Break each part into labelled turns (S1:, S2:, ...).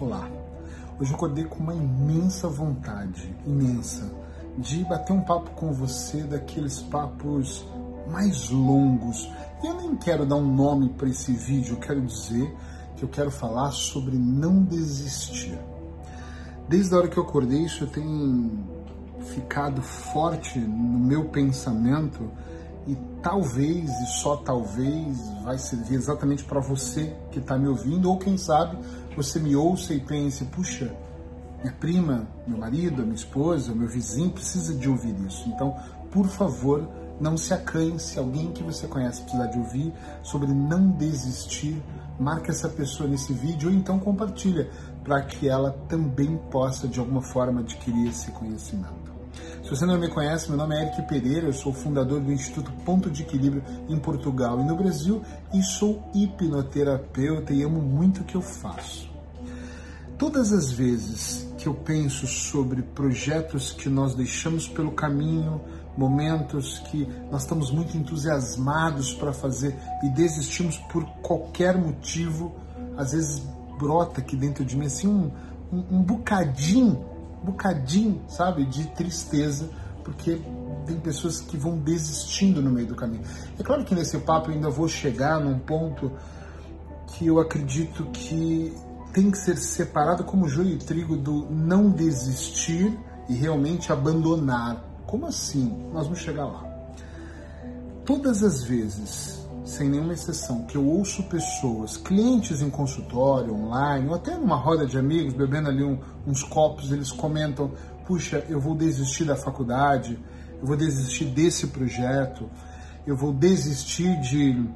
S1: Olá. Hoje eu acordei com uma imensa vontade, imensa, de bater um papo com você daqueles papos mais longos. E eu nem quero dar um nome para esse vídeo, eu quero dizer que eu quero falar sobre não desistir. Desde a hora que eu acordei, isso tem ficado forte no meu pensamento e talvez e só talvez vai servir exatamente para você que está me ouvindo ou quem sabe você me ouça e pense, puxa, minha prima, meu marido, minha esposa, meu vizinho precisa de ouvir isso. Então, por favor, não se acanhe se alguém que você conhece precisar de ouvir sobre não desistir. Marque essa pessoa nesse vídeo ou então compartilha para que ela também possa de alguma forma adquirir esse conhecimento. Se você não me conhece, meu nome é Eric Pereira, eu sou fundador do Instituto Ponto de Equilíbrio em Portugal e no Brasil e sou hipnoterapeuta e amo muito o que eu faço. Todas as vezes que eu penso sobre projetos que nós deixamos pelo caminho, momentos que nós estamos muito entusiasmados para fazer e desistimos por qualquer motivo, às vezes brota aqui dentro de mim assim um, um, um bocadinho, bocadinho, sabe, de tristeza, porque tem pessoas que vão desistindo no meio do caminho. É claro que nesse papo eu ainda vou chegar num ponto que eu acredito que tem que ser separado como joio e trigo do não desistir e realmente abandonar. Como assim? Nós vamos chegar lá. Todas as vezes, sem nenhuma exceção, que eu ouço pessoas, clientes em consultório, online, ou até numa roda de amigos, bebendo ali um, uns copos, eles comentam: puxa, eu vou desistir da faculdade, eu vou desistir desse projeto, eu vou desistir de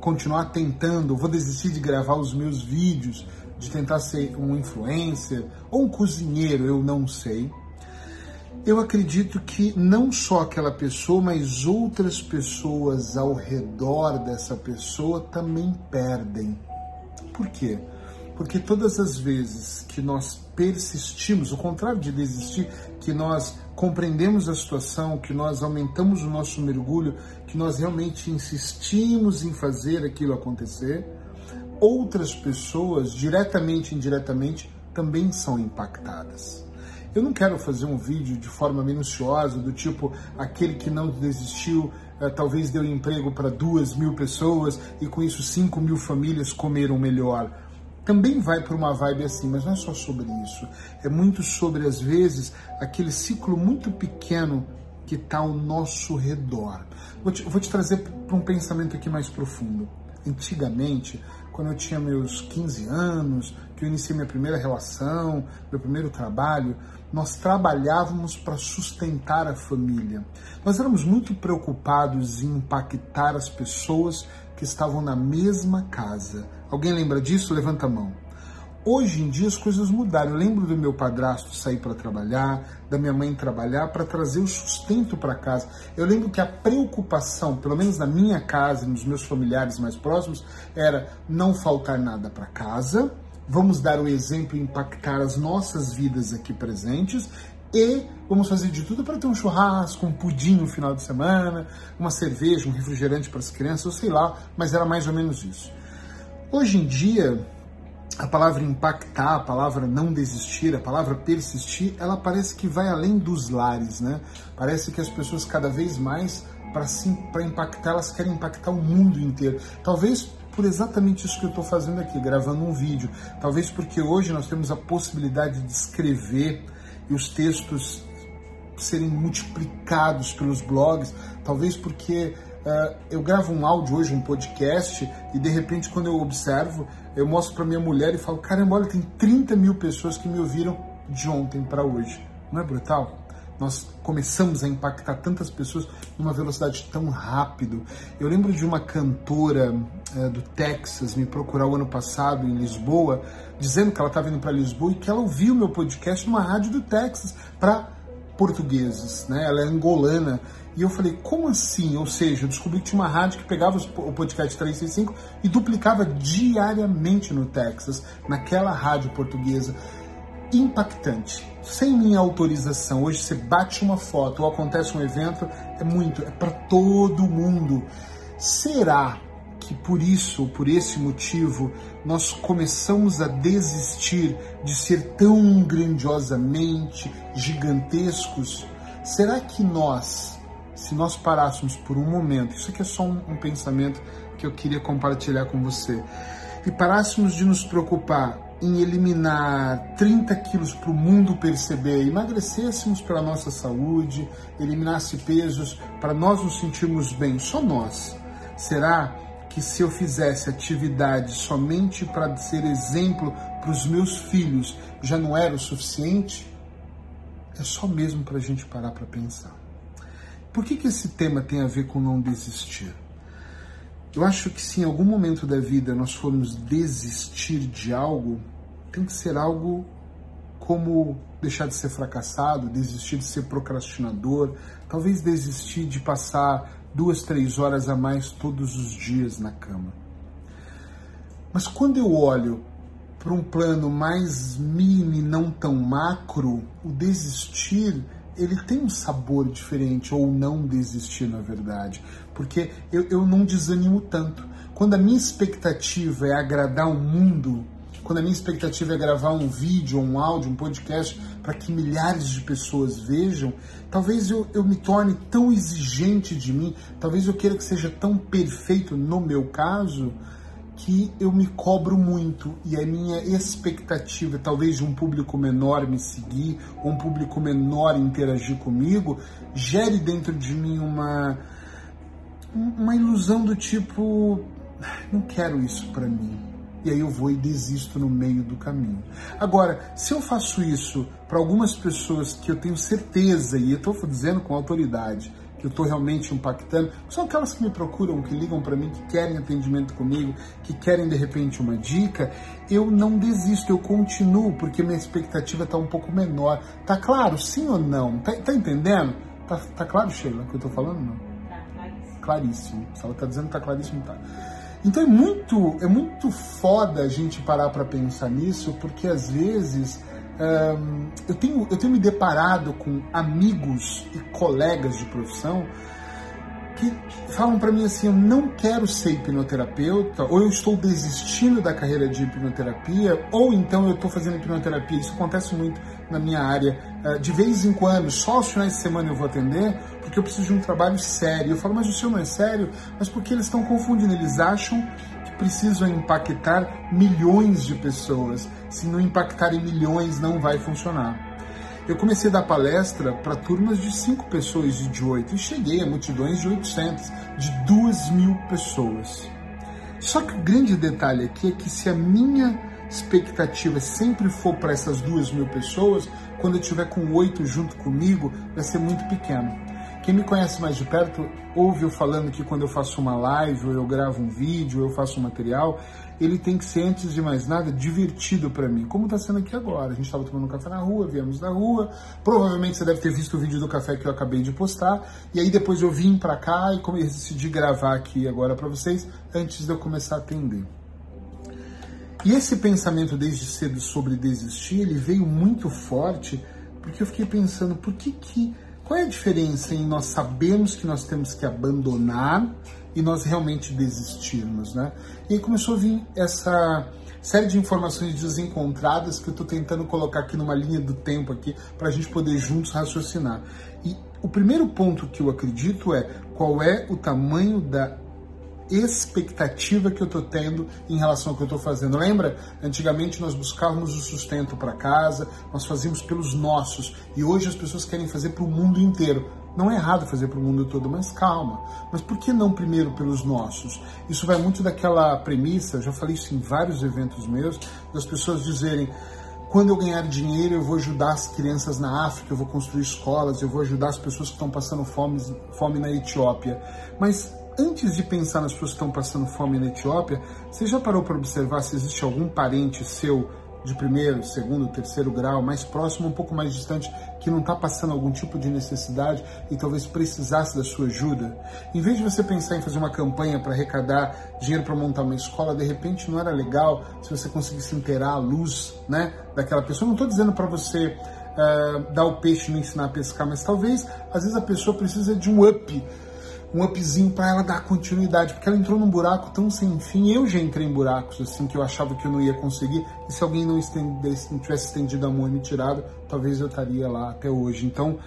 S1: continuar tentando, eu vou desistir de gravar os meus vídeos, de tentar ser um influencer ou um cozinheiro, eu não sei. Eu acredito que não só aquela pessoa, mas outras pessoas ao redor dessa pessoa também perdem. Por quê? Porque todas as vezes que nós persistimos, o contrário de desistir, que nós compreendemos a situação, que nós aumentamos o nosso mergulho, que nós realmente insistimos em fazer aquilo acontecer, outras pessoas, diretamente e indiretamente, também são impactadas. Eu não quero fazer um vídeo de forma minuciosa, do tipo aquele que não desistiu, eh, talvez deu emprego para duas mil pessoas e com isso cinco mil famílias comeram melhor. Também vai para uma vibe assim, mas não é só sobre isso. É muito sobre, às vezes, aquele ciclo muito pequeno que está ao nosso redor. Vou te, vou te trazer para um pensamento aqui mais profundo. Antigamente, quando eu tinha meus 15 anos, que eu iniciei minha primeira relação, meu primeiro trabalho, nós trabalhávamos para sustentar a família. Nós éramos muito preocupados em impactar as pessoas que estavam na mesma casa. Alguém lembra disso? Levanta a mão. Hoje em dia as coisas mudaram. Eu lembro do meu padrasto sair para trabalhar, da minha mãe trabalhar para trazer o sustento para casa. Eu lembro que a preocupação, pelo menos na minha casa e nos meus familiares mais próximos, era não faltar nada para casa. Vamos dar o exemplo e impactar as nossas vidas aqui presentes e vamos fazer de tudo para ter um churrasco, um pudim no final de semana, uma cerveja, um refrigerante para as crianças, eu sei lá, mas era mais ou menos isso. Hoje em dia, a palavra impactar, a palavra não desistir, a palavra persistir, ela parece que vai além dos lares, né? Parece que as pessoas cada vez mais para impactar, elas querem impactar o mundo inteiro. Talvez por exatamente isso que eu estou fazendo aqui, gravando um vídeo. Talvez porque hoje nós temos a possibilidade de escrever e os textos serem multiplicados pelos blogs. Talvez porque uh, eu gravo um áudio hoje, um podcast, e de repente quando eu observo, eu mostro para minha mulher e falo, caramba, olha, tem 30 mil pessoas que me ouviram de ontem para hoje. Não é brutal? Nós começamos a impactar tantas pessoas numa velocidade tão rápido. Eu lembro de uma cantora uh, do Texas me procurar o ano passado em Lisboa, dizendo que ela estava indo para Lisboa e que ela ouviu meu podcast numa rádio do Texas para portugueses, né? Ela é angolana. E eu falei, como assim? Ou seja, eu descobri que tinha uma rádio que pegava o podcast 365 e duplicava diariamente no Texas, naquela rádio portuguesa. Impactante. Sem minha autorização. Hoje você bate uma foto ou acontece um evento, é muito, é para todo mundo. Será que por isso, por esse motivo, nós começamos a desistir de ser tão grandiosamente gigantescos? Será que nós, se nós parássemos por um momento, isso aqui é só um, um pensamento que eu queria compartilhar com você, e parássemos de nos preocupar em eliminar 30 quilos para o mundo perceber, emagrecêssemos para a nossa saúde, eliminasse pesos para nós nos sentirmos bem, só nós. Será que se eu fizesse atividade somente para ser exemplo para os meus filhos já não era o suficiente? É só mesmo para a gente parar para pensar. Por que, que esse tema tem a ver com não desistir? Eu acho que se em algum momento da vida nós formos desistir de algo, tem que ser algo como deixar de ser fracassado, desistir de ser procrastinador, talvez desistir de passar duas, três horas a mais todos os dias na cama. Mas quando eu olho para um plano mais mini, não tão macro, o desistir ele tem um sabor diferente, ou não desistir, na verdade, porque eu, eu não desanimo tanto. Quando a minha expectativa é agradar o mundo, quando a minha expectativa é gravar um vídeo, um áudio, um podcast para que milhares de pessoas vejam, talvez eu, eu me torne tão exigente de mim, talvez eu queira que seja tão perfeito no meu caso, que eu me cobro muito e a minha expectativa, talvez de um público menor me seguir, um público menor interagir comigo, gere dentro de mim uma uma ilusão do tipo, não quero isso para mim e aí eu vou e desisto no meio do caminho. Agora, se eu faço isso para algumas pessoas que eu tenho certeza, e eu estou dizendo com autoridade, que eu estou realmente impactando, são aquelas que me procuram, que ligam para mim, que querem atendimento comigo, que querem de repente uma dica, eu não desisto, eu continuo, porque minha expectativa está um pouco menor. Tá claro, sim ou não? Tá, tá entendendo? Tá, tá claro, Sheila, o que eu estou falando? Não? Tá claríssimo. Claríssimo. Se ela está dizendo que tá claríssimo, tá. Então é muito, é muito foda a gente parar para pensar nisso, porque às vezes um, eu, tenho, eu tenho me deparado com amigos e colegas de profissão que falam para mim assim: eu não quero ser hipnoterapeuta, ou eu estou desistindo da carreira de hipnoterapia, ou então eu estou fazendo hipnoterapia. Isso acontece muito na minha área. De vez em quando, só aos finais de semana eu vou atender, porque eu preciso de um trabalho sério. Eu falo, mas o seu não é sério? Mas porque eles estão confundindo, eles acham que precisam impactar milhões de pessoas. Se não impactarem milhões, não vai funcionar. Eu comecei a dar palestra para turmas de 5 pessoas e de 8 e cheguei a multidões de 800, de 2 mil pessoas. Só que o grande detalhe aqui é que se a minha expectativa sempre for para essas 2 mil pessoas, quando eu tiver com 8 junto comigo, vai ser muito pequeno. Quem me conhece mais de perto ouve eu falando que quando eu faço uma live, ou eu gravo um vídeo, ou eu faço um material, ele tem que ser, antes de mais nada, divertido para mim, como está sendo aqui agora. A gente estava tomando um café na rua, viemos da rua, provavelmente você deve ter visto o vídeo do café que eu acabei de postar, e aí depois eu vim para cá e decidi gravar aqui agora para vocês, antes de eu começar a atender. E esse pensamento desde cedo sobre desistir, ele veio muito forte, porque eu fiquei pensando, por que que qual é a diferença em nós sabermos que nós temos que abandonar e nós realmente desistirmos, né? E aí começou a vir essa série de informações desencontradas que eu estou tentando colocar aqui numa linha do tempo aqui para a gente poder juntos raciocinar. E o primeiro ponto que eu acredito é qual é o tamanho da expectativa que eu estou tendo em relação ao que eu estou fazendo. Lembra? Antigamente nós buscávamos o sustento para casa, nós fazíamos pelos nossos e hoje as pessoas querem fazer para o mundo inteiro. Não é errado fazer para o mundo todo, mas calma. Mas por que não primeiro pelos nossos? Isso vai muito daquela premissa, já falei isso em vários eventos meus, das pessoas dizerem quando eu ganhar dinheiro, eu vou ajudar as crianças na África, eu vou construir escolas, eu vou ajudar as pessoas que estão passando fome, fome na Etiópia. Mas antes de pensar nas pessoas que estão passando fome na Etiópia, você já parou para observar se existe algum parente seu de primeiro, segundo, terceiro grau, mais próximo, um pouco mais distante, que não está passando algum tipo de necessidade e talvez precisasse da sua ajuda? Em vez de você pensar em fazer uma campanha para arrecadar dinheiro para montar uma escola, de repente não era legal se você conseguisse inteirar a luz né, daquela pessoa. Não estou dizendo para você uh, dar o peixe e não ensinar a pescar, mas talvez, às vezes, a pessoa precisa de um up um upzinho para ela dar continuidade, porque ela entrou num buraco tão sem fim. Eu já entrei em buracos assim que eu achava que eu não ia conseguir, e se alguém não, estendesse, não tivesse estendido a mão e me tirado, talvez eu estaria lá até hoje. Então,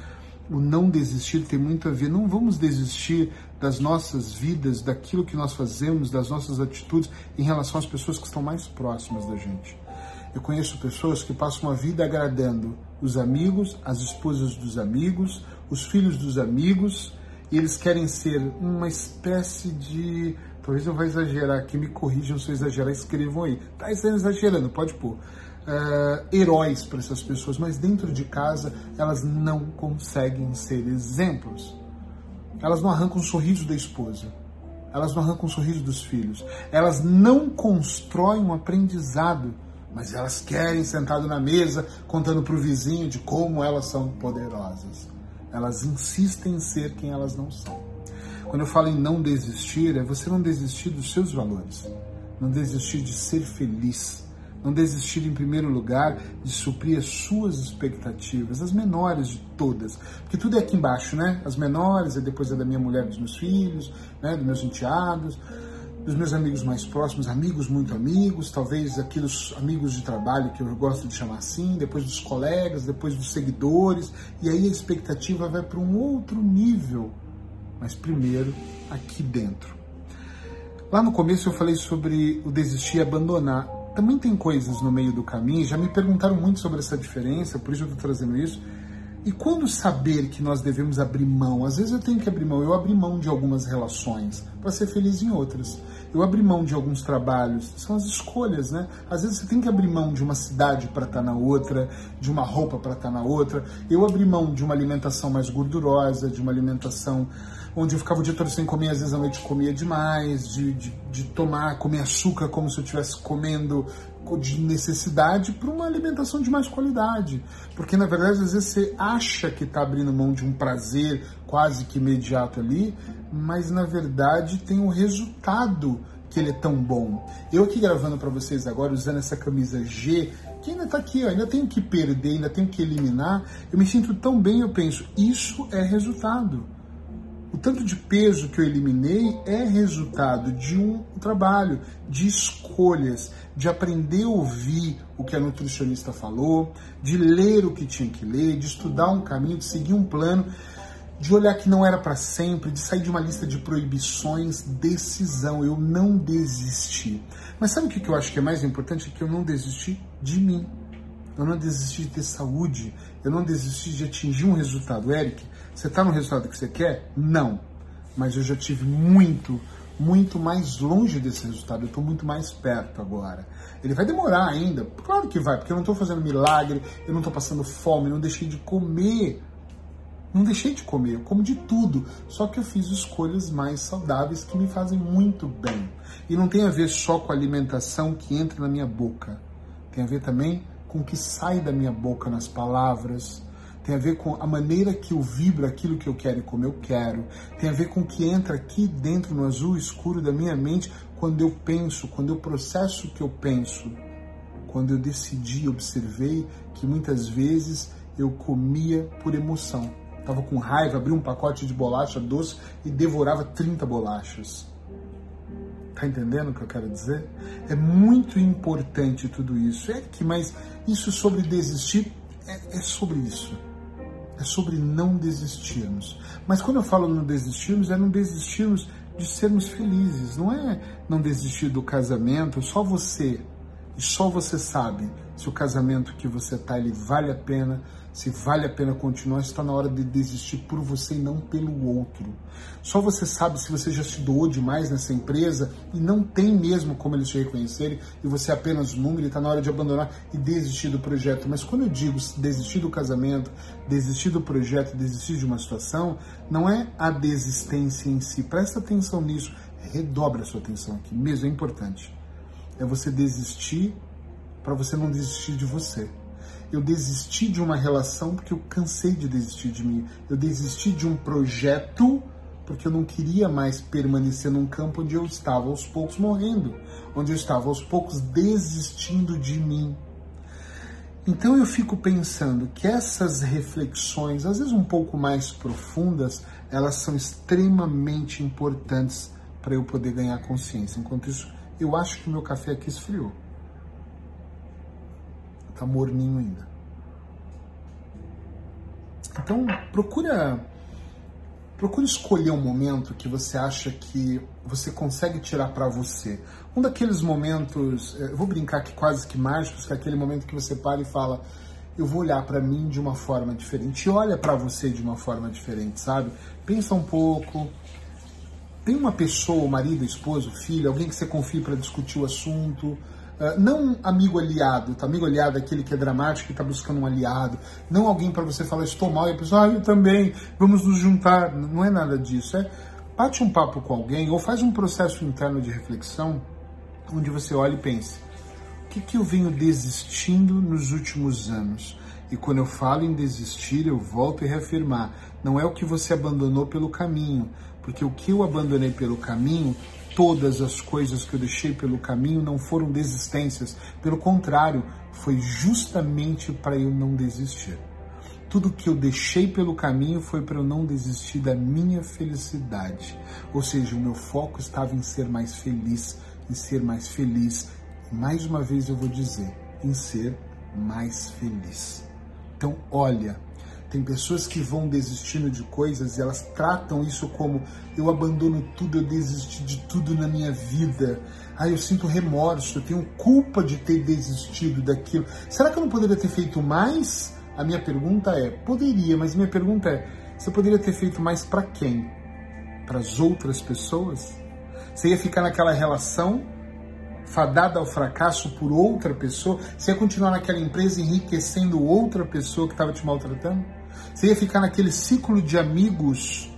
S1: o não desistir tem muito a ver. Não vamos desistir das nossas vidas, daquilo que nós fazemos, das nossas atitudes em relação às pessoas que estão mais próximas da gente. Eu conheço pessoas que passam a vida agradando os amigos, as esposas dos amigos, os filhos dos amigos, e eles querem ser uma espécie de. Talvez eu vá exagerar aqui, me corrijam se eu exagerar, escrevam aí. Tá exagerando, pode pôr. Uh, heróis para essas pessoas, mas dentro de casa elas não conseguem ser exemplos. Elas não arrancam o sorriso da esposa, elas não arrancam o sorriso dos filhos, elas não constroem um aprendizado mas elas querem sentado na mesa contando para o vizinho de como elas são poderosas. Elas insistem em ser quem elas não são. Quando eu falo em não desistir, é você não desistir dos seus valores, não desistir de ser feliz, não desistir, em primeiro lugar, de suprir as suas expectativas, as menores de todas. Porque tudo é aqui embaixo, né? As menores, e depois é da minha mulher, dos meus filhos, né? dos meus enteados dos meus amigos mais próximos, amigos muito amigos, talvez aqueles amigos de trabalho que eu gosto de chamar assim, depois dos colegas, depois dos seguidores, e aí a expectativa vai para um outro nível, mas primeiro aqui dentro. Lá no começo eu falei sobre o desistir e abandonar. Também tem coisas no meio do caminho, já me perguntaram muito sobre essa diferença, por isso eu estou trazendo isso. E quando saber que nós devemos abrir mão? Às vezes eu tenho que abrir mão, eu abri mão de algumas relações para ser feliz em outras. Eu abri mão de alguns trabalhos, são as escolhas, né? Às vezes você tem que abrir mão de uma cidade para estar tá na outra, de uma roupa para estar tá na outra. Eu abri mão de uma alimentação mais gordurosa, de uma alimentação onde eu ficava o dia todo sem comer, às vezes à noite comia demais, de, de, de tomar, comer açúcar como se eu estivesse comendo de necessidade para uma alimentação de mais qualidade. Porque na verdade, às vezes você acha que está abrindo mão de um prazer quase que imediato ali, mas na verdade tem um resultado que ele é tão bom. Eu aqui gravando para vocês agora, usando essa camisa G, que ainda está aqui, ó, ainda tenho que perder, ainda tenho que eliminar, eu me sinto tão bem, eu penso, isso é resultado. O tanto de peso que eu eliminei é resultado de um trabalho, de escolhas, de aprender a ouvir o que a nutricionista falou, de ler o que tinha que ler, de estudar um caminho, de seguir um plano, de olhar que não era para sempre, de sair de uma lista de proibições, decisão. Eu não desisti. Mas sabe o que eu acho que é mais importante? É que eu não desisti de mim. Eu não desisti de ter saúde. Eu não desisti de atingir um resultado. Eric, você está no resultado que você quer? Não. Mas eu já tive muito, muito mais longe desse resultado. Eu estou muito mais perto agora. Ele vai demorar ainda. Claro que vai, porque eu não estou fazendo milagre, eu não estou passando fome, não deixei de comer. Não deixei de comer, eu como de tudo. Só que eu fiz escolhas mais saudáveis que me fazem muito bem. E não tem a ver só com a alimentação que entra na minha boca. Tem a ver também com o que sai da minha boca nas palavras, tem a ver com a maneira que eu vibro aquilo que eu quero e como eu quero, tem a ver com o que entra aqui dentro no azul escuro da minha mente quando eu penso, quando eu processo o que eu penso, quando eu decidi, observei que muitas vezes eu comia por emoção. Estava com raiva, abri um pacote de bolacha doce e devorava 30 bolachas. Tá entendendo o que eu quero dizer? É muito importante tudo isso. É que, mas isso sobre desistir é, é sobre isso é sobre não desistirmos. Mas quando eu falo não desistirmos, é não desistirmos de sermos felizes. Não é não desistir do casamento, só você. E só você sabe se o casamento que você está ele vale a pena, se vale a pena continuar, está na hora de desistir por você e não pelo outro. Só você sabe se você já se doou demais nessa empresa e não tem mesmo como eles te reconhecerem e você é apenas um número e está na hora de abandonar e desistir do projeto. Mas quando eu digo desistir do casamento, desistir do projeto, desistir de uma situação, não é a desistência em si. Presta atenção nisso, redobre a sua atenção aqui, mesmo é importante. É você desistir para você não desistir de você. Eu desisti de uma relação porque eu cansei de desistir de mim. Eu desisti de um projeto porque eu não queria mais permanecer num campo onde eu estava aos poucos morrendo, onde eu estava aos poucos desistindo de mim. Então eu fico pensando que essas reflexões, às vezes um pouco mais profundas, elas são extremamente importantes para eu poder ganhar consciência. Enquanto isso, eu acho que o meu café aqui esfriou. Tá morninho ainda. Então, procura procure escolher um momento que você acha que você consegue tirar para você. Um daqueles momentos, eh, eu vou brincar que quase que mágicos, que é aquele momento que você para e fala, eu vou olhar para mim de uma forma diferente. E olha para você de uma forma diferente, sabe? Pensa um pouco. Tem uma pessoa, marido, esposo, filho, alguém que você confie para discutir o assunto Uh, não amigo aliado, tá? Amigo aliado é aquele que é dramático e está buscando um aliado. Não alguém para você falar, estou mal, e a pessoa, ah, eu também, vamos nos juntar. Não é nada disso. É bate um papo com alguém ou faz um processo interno de reflexão onde você olha e pense: o que, que eu venho desistindo nos últimos anos? E quando eu falo em desistir, eu volto a reafirmar: não é o que você abandonou pelo caminho, porque o que eu abandonei pelo caminho todas as coisas que eu deixei pelo caminho não foram desistências, pelo contrário, foi justamente para eu não desistir. Tudo que eu deixei pelo caminho foi para eu não desistir da minha felicidade. Ou seja, o meu foco estava em ser mais feliz, em ser mais feliz. Mais uma vez eu vou dizer, em ser mais feliz. Então, olha, tem pessoas que vão desistindo de coisas e elas tratam isso como eu abandono tudo, eu desisti de tudo na minha vida. Ah, eu sinto remorso, eu tenho culpa de ter desistido daquilo. Será que eu não poderia ter feito mais? A minha pergunta é: poderia, mas minha pergunta é: você poderia ter feito mais para quem? Para as outras pessoas? Você ia ficar naquela relação fadada ao fracasso por outra pessoa? Você ia continuar naquela empresa enriquecendo outra pessoa que estava te maltratando? Você ia ficar naquele ciclo de amigos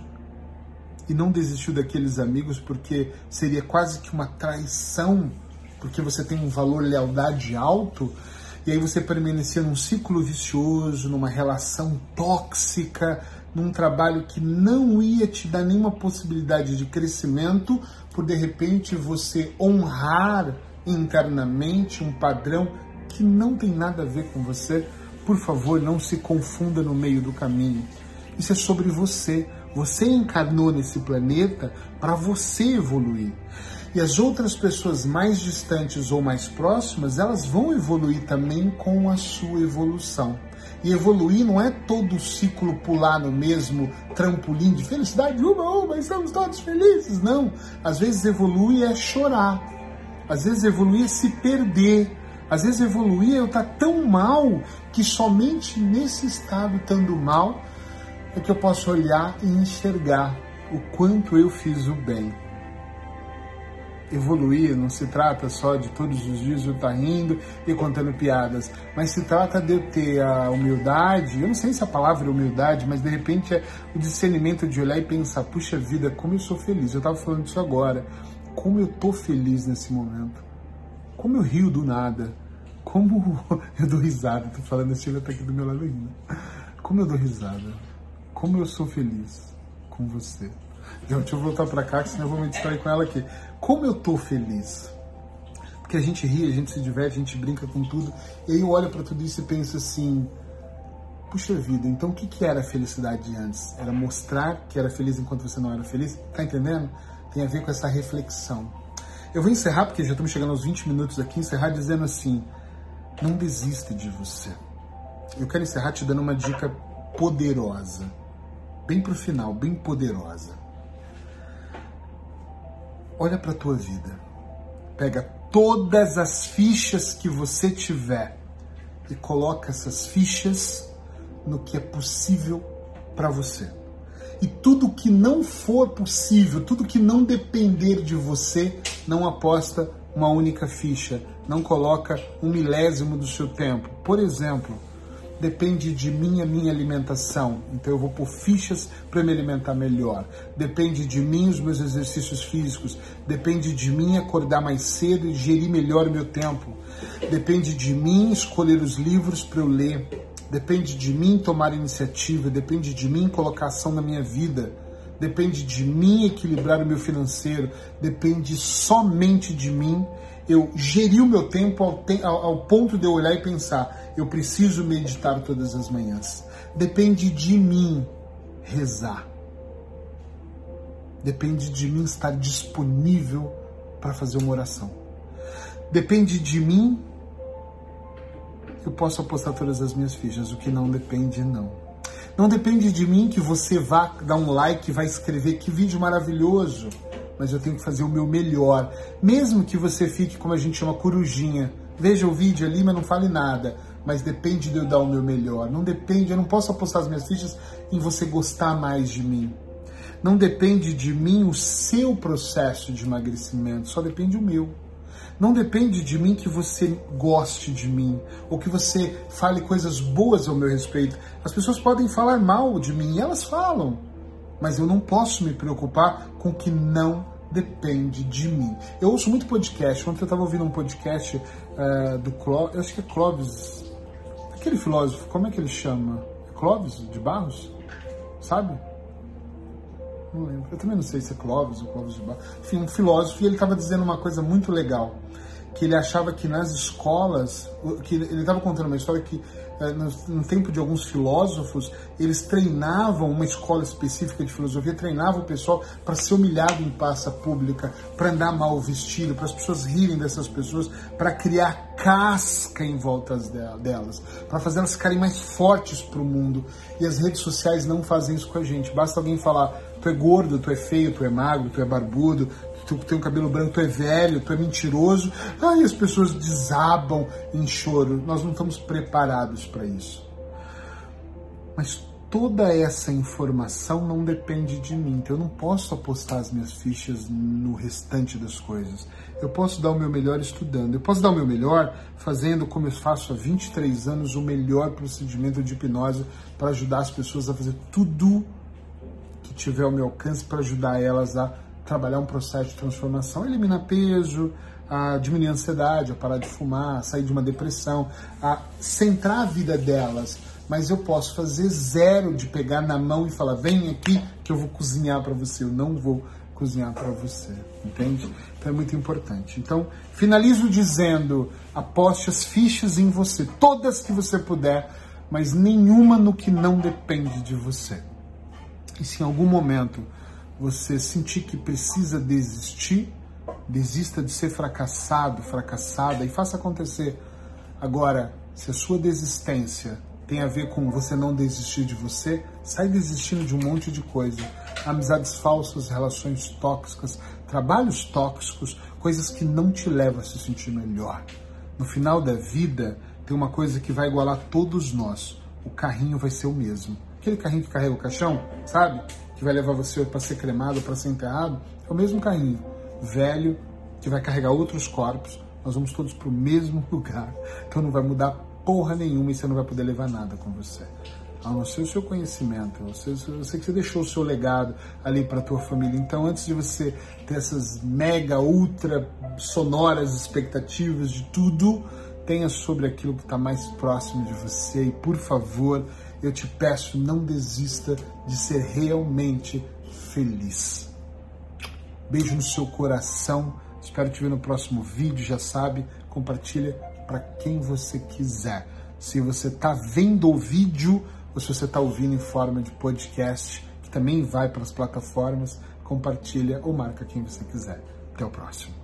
S1: e não desistiu daqueles amigos porque seria quase que uma traição, porque você tem um valor lealdade alto, e aí você permanecia num ciclo vicioso, numa relação tóxica, num trabalho que não ia te dar nenhuma possibilidade de crescimento, por de repente você honrar internamente um padrão que não tem nada a ver com você por favor, não se confunda no meio do caminho. Isso é sobre você. Você encarnou nesse planeta para você evoluir. E as outras pessoas mais distantes ou mais próximas, elas vão evoluir também com a sua evolução. E evoluir não é todo o ciclo pular no mesmo trampolim de felicidade, uma, uma, estamos todos felizes. Não. Às vezes evoluir é chorar. Às vezes evoluir é se perder. Às vezes evoluir eu estar tá tão mal que somente nesse estado estando mal é que eu posso olhar e enxergar o quanto eu fiz o bem. Evoluir não se trata só de todos os dias eu estar rindo e contando piadas, mas se trata de eu ter a humildade, eu não sei se a palavra é humildade, mas de repente é o discernimento de olhar e pensar, puxa vida, como eu sou feliz. Eu estava falando disso agora. Como eu tô feliz nesse momento como eu rio do nada. Como eu dou risada. Tô falando, a Sheila tá aqui do meu lado ainda. Como eu dou risada. Como eu sou feliz com você. Então, deixa eu voltar para cá, que senão eu vou me distrair com ela aqui. Como eu tô feliz. Porque a gente ri, a gente se diverte, a gente brinca com tudo. E aí eu olho para tudo isso e penso assim: puxa vida, então o que, que era a felicidade antes? Era mostrar que era feliz enquanto você não era feliz? Tá entendendo? Tem a ver com essa reflexão. Eu vou encerrar, porque já estamos chegando aos 20 minutos aqui, encerrar dizendo assim: não desista de você. Eu quero encerrar te dando uma dica poderosa, bem para o final, bem poderosa. Olha para tua vida, pega todas as fichas que você tiver e coloca essas fichas no que é possível para você. E tudo que não for possível, tudo que não depender de você, não aposta uma única ficha, não coloca um milésimo do seu tempo. Por exemplo, depende de mim a minha alimentação, então eu vou pôr fichas para me alimentar melhor. Depende de mim os meus exercícios físicos, depende de mim acordar mais cedo e gerir melhor o meu tempo. Depende de mim escolher os livros para eu ler. Depende de mim tomar iniciativa, depende de mim colocar ação na minha vida, depende de mim equilibrar o meu financeiro, depende somente de mim eu gerir o meu tempo ao, te ao, ao ponto de eu olhar e pensar, eu preciso meditar todas as manhãs. Depende de mim rezar. Depende de mim estar disponível para fazer uma oração. Depende de mim eu posso apostar todas as minhas fichas. O que não depende, não. Não depende de mim que você vá dar um like, vai escrever que vídeo maravilhoso, mas eu tenho que fazer o meu melhor. Mesmo que você fique, como a gente chama, corujinha. Veja o vídeo ali, mas não fale nada. Mas depende de eu dar o meu melhor. Não depende, eu não posso apostar as minhas fichas em você gostar mais de mim. Não depende de mim o seu processo de emagrecimento, só depende o meu. Não depende de mim que você goste de mim ou que você fale coisas boas ao meu respeito. As pessoas podem falar mal de mim, elas falam, mas eu não posso me preocupar com o que não depende de mim. Eu ouço muito podcast. Ontem eu estava ouvindo um podcast uh, do Clóvis, acho que é Clóvis, aquele filósofo, como é que ele chama? Clóvis de Barros? Sabe? Não lembro. Eu também não sei se é Clóvis ou Clóvis de Barros. Enfim, um filósofo, e ele estava dizendo uma coisa muito legal que ele achava que nas escolas, que ele estava contando uma história que eh, no, tempo de alguns filósofos, eles treinavam uma escola específica de filosofia, treinavam o pessoal para ser humilhado em praça pública, para andar mal vestido, para as pessoas rirem dessas pessoas, para criar casca em volta delas, para fazer elas ficarem mais fortes para o mundo. E as redes sociais não fazem isso com a gente. Basta alguém falar, tu é gordo, tu é feio, tu é magro, tu é barbudo, tu tem um cabelo branco, tu é velho, tu é mentiroso. Aí as pessoas desabam em choro. Nós não estamos preparados para isso. Mas toda essa informação não depende de mim. Então eu não posso apostar as minhas fichas no restante das coisas. Eu posso dar o meu melhor estudando. Eu posso dar o meu melhor fazendo, como eu faço há 23 anos, o melhor procedimento de hipnose para ajudar as pessoas a fazer tudo que tiver ao meu alcance para ajudar elas a trabalhar um processo de transformação, eliminar peso, a diminuir a ansiedade, a parar de fumar, a sair de uma depressão, a centrar a vida delas. Mas eu posso fazer zero de pegar na mão e falar: vem aqui que eu vou cozinhar para você. Eu não vou cozinhar para você, entende? Então é muito importante. Então, finalizo dizendo: aposte as fichas em você, todas que você puder, mas nenhuma no que não depende de você. E se em algum momento você sentir que precisa desistir, desista de ser fracassado, fracassada e faça acontecer. Agora, se a sua desistência tem a ver com você não desistir de você, sai desistindo de um monte de coisa. Amizades falsas, relações tóxicas, trabalhos tóxicos, coisas que não te levam a se sentir melhor. No final da vida, tem uma coisa que vai igualar todos nós. O carrinho vai ser o mesmo. Aquele carrinho que carrega o caixão, sabe? Que vai levar você para ser cremado, para ser enterrado, é o mesmo carrinho, velho, que vai carregar outros corpos. Nós vamos todos para o mesmo lugar. Então não vai mudar porra nenhuma e você não vai poder levar nada com você. A não ser o seu conhecimento. Sei, eu sei que você deixou o seu legado ali para a tua família. Então, antes de você ter essas mega, ultra sonoras expectativas de tudo, tenha sobre aquilo que está mais próximo de você. E, por favor, eu te peço, não desista de ser realmente feliz. Beijo no seu coração. Espero te ver no próximo vídeo. Já sabe, compartilha para quem você quiser. Se você está vendo o vídeo ou se você está ouvindo em forma de podcast, que também vai para as plataformas, compartilha ou marca quem você quiser. Até o próximo.